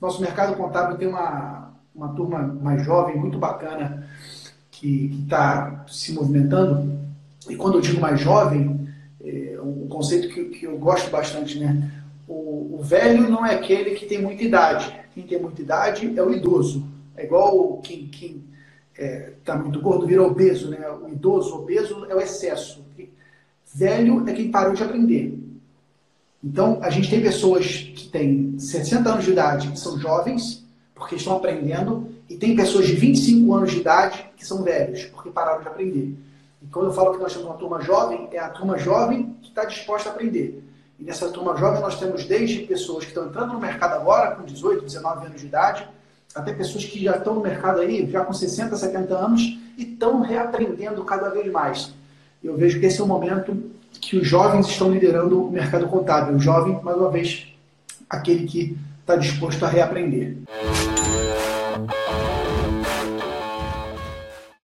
Nosso mercado contábil tem uma, uma turma mais jovem, muito bacana, que está se movimentando. E quando eu digo mais jovem, é um conceito que, que eu gosto bastante, né? O, o, velho não é aquele que tem muita idade. Quem tem muita idade é o idoso. É igual quem, quem está é, muito gordo vira obeso, né? O idoso, obeso é o excesso. Velho é quem parou de aprender. Então, a gente tem pessoas que têm 60 anos de idade que são jovens, porque estão aprendendo, e tem pessoas de 25 anos de idade que são velhos, porque pararam de aprender. E quando eu falo que nós temos uma turma jovem, é a turma jovem que está disposta a aprender. E nessa turma jovem nós temos desde pessoas que estão entrando no mercado agora, com 18, 19 anos de idade, até pessoas que já estão no mercado aí, já com 60, 70 anos, e estão reaprendendo cada vez mais. Eu vejo que esse é o momento que os jovens estão liderando o mercado contábil. O jovem, mais uma vez, aquele que está disposto a reaprender.